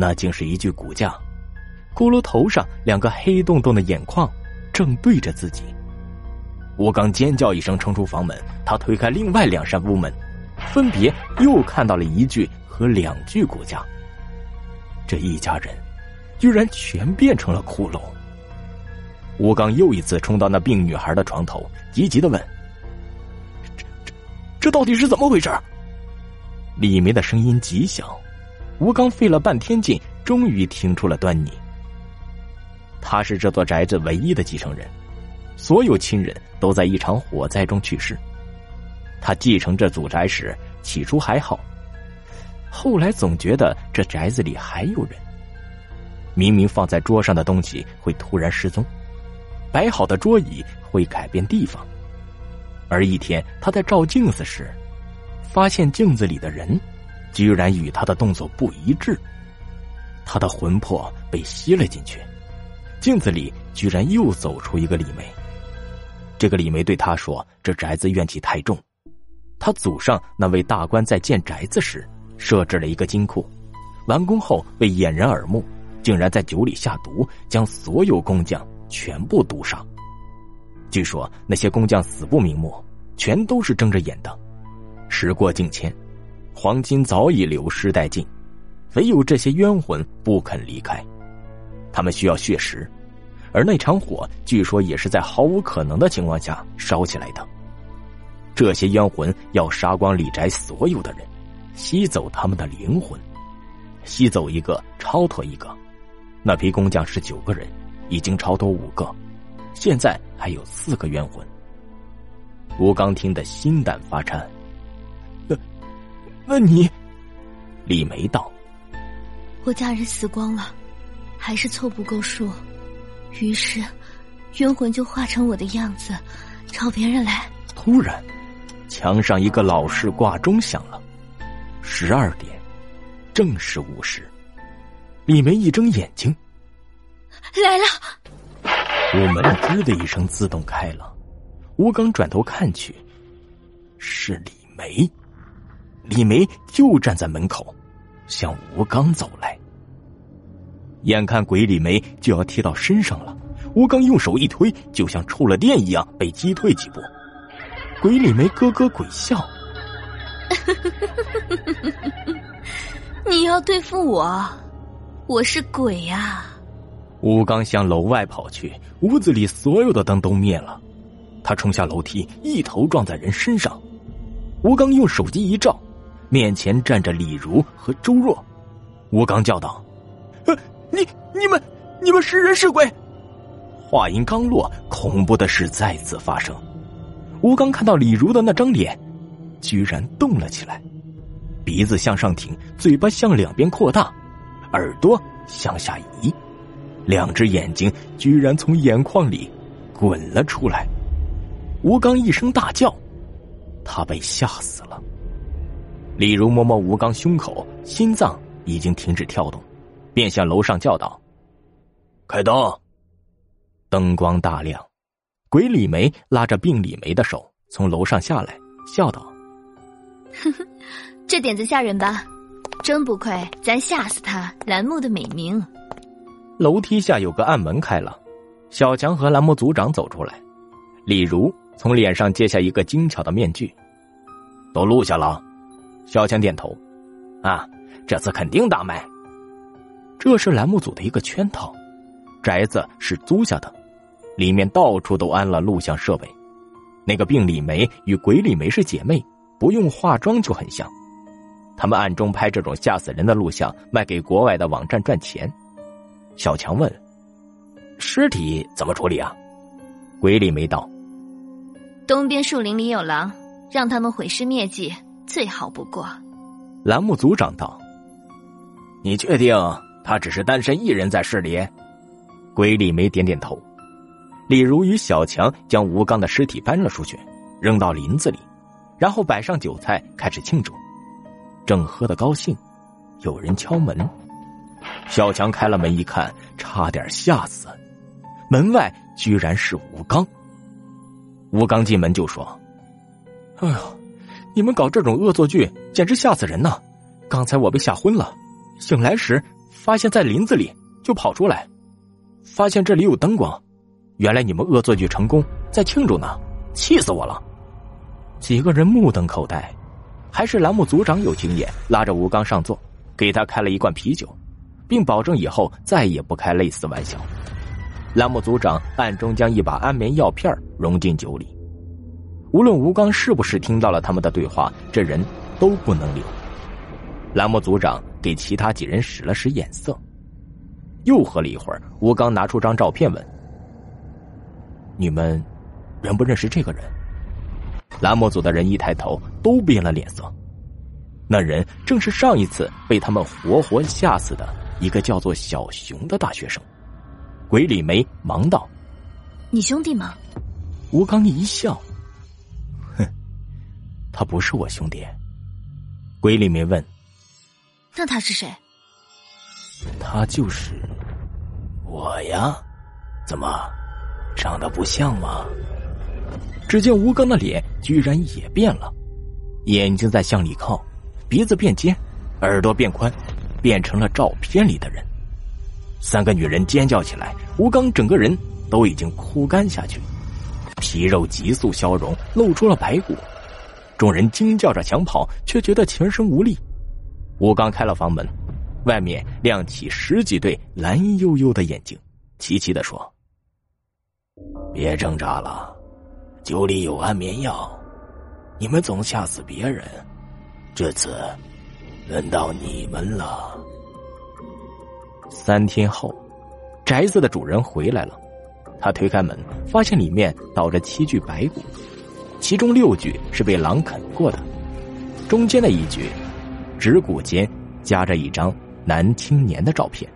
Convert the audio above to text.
那竟是一具骨架，骷髅头上两个黑洞洞的眼眶正对着自己。吴刚尖叫一声，冲出房门。他推开另外两扇屋门，分别又看到了一具和两具骨架。这一家人居然全变成了骷髅。吴刚又一次冲到那病女孩的床头，急急的问：“这、这、这到底是怎么回事？”李梅的声音极小。吴刚费了半天劲，终于听出了端倪。他是这座宅子唯一的继承人，所有亲人都在一场火灾中去世。他继承这祖宅时，起初还好，后来总觉得这宅子里还有人。明明放在桌上的东西会突然失踪，摆好的桌椅会改变地方，而一天他在照镜子时，发现镜子里的人。居然与他的动作不一致，他的魂魄被吸了进去，镜子里居然又走出一个李梅。这个李梅对他说：“这宅子怨气太重，他祖上那位大官在建宅子时设置了一个金库，完工后为掩人耳目，竟然在酒里下毒，将所有工匠全部毒杀。据说那些工匠死不瞑目，全都是睁着眼的。时过境迁。”黄金早已流失殆尽，唯有这些冤魂不肯离开。他们需要血食，而那场火据说也是在毫无可能的情况下烧起来的。这些冤魂要杀光李宅所有的人，吸走他们的灵魂，吸走一个超脱一个。那批工匠是九个人，已经超脱五个，现在还有四个冤魂。吴刚听得心胆发颤。那你，李梅道：“我家人死光了，还是凑不够数，于是冤魂就化成我的样子，朝别人来。”突然，墙上一个老式挂钟响了，十二点，正是午时。李梅一睁眼睛，来了。屋门吱的一声自动开了，吴刚转头看去，是李梅。李梅就站在门口，向吴刚走来。眼看鬼李梅就要贴到身上了，吴刚用手一推，就像触了电一样被击退几步。鬼李梅咯咯鬼笑：“你要对付我，我是鬼呀！”吴刚向楼外跑去，屋子里所有的灯都灭了。他冲下楼梯，一头撞在人身上。吴刚用手机一照。面前站着李如和周若，吴刚叫道：“呃，你、你们、你们是人是鬼？”话音刚落，恐怖的事再次发生。吴刚看到李如的那张脸，居然动了起来，鼻子向上挺，嘴巴向两边扩大，耳朵向下移，两只眼睛居然从眼眶里滚了出来。吴刚一声大叫，他被吓死了。李如摸摸吴刚胸口，心脏已经停止跳动，便向楼上叫道：“开灯！”灯光大亮，鬼李梅拉着病李梅的手从楼上下来，笑道：“呵呵，这点子吓人吧？真不愧咱吓死他栏目的美名。”楼梯下有个暗门开了，小强和栏目组长走出来，李如从脸上揭下一个精巧的面具，都录下了。小强点头，啊，这次肯定大卖。这是栏目组的一个圈套，宅子是租下的，里面到处都安了录像设备。那个病李梅与鬼李梅是姐妹，不用化妆就很像。他们暗中拍这种吓死人的录像，卖给国外的网站赚钱。小强问：“尸体怎么处理啊？”鬼李梅道：“东边树林里有狼，让他们毁尸灭迹。”最好不过，栏目组长道：“你确定他只是单身一人在市里？”鬼李梅点点头。李如与小强将吴刚的尸体搬了出去，扔到林子里，然后摆上酒菜开始庆祝。正喝得高兴，有人敲门。小强开了门一看，差点吓死。门外居然是吴刚。吴刚进门就说：“哎呀！”你们搞这种恶作剧，简直吓死人呐！刚才我被吓昏了，醒来时发现在林子里，就跑出来，发现这里有灯光，原来你们恶作剧成功，在庆祝呢，气死我了！几个人目瞪口呆，还是栏目组长有经验，拉着吴刚上座，给他开了一罐啤酒，并保证以后再也不开类似玩笑。栏目组长暗中将一把安眠药片融进酒里，无论吴刚是不是听到了他们的对话，这人都不能留。栏目组长给其他几人使了使眼色，又喝了一会儿。吴刚拿出张照片问：“你们认不认识这个人？”栏目组的人一抬头，都变了脸色。那人正是上一次被他们活活吓死的一个叫做小熊的大学生。鬼李梅忙道：“你兄弟吗？”吴刚一笑：“哼，他不是我兄弟。”鬼里面问。那他是谁？他就是我呀，怎么长得不像吗？只见吴刚的脸居然也变了，眼睛在向里靠，鼻子变尖，耳朵变宽，变成了照片里的人。三个女人尖叫起来，吴刚整个人都已经枯干下去，皮肉急速消融，露出了白骨。众人惊叫着想跑，却觉得全身无力。吴刚开了房门，外面亮起十几对蓝幽幽的眼睛，齐齐的说：“别挣扎了，酒里有安眠药，你们总吓死别人，这次轮到你们了。”三天后，宅子的主人回来了，他推开门，发现里面倒着七具白骨，其中六具是被狼啃过的，中间的一具。指骨间夹着一张男青年的照片。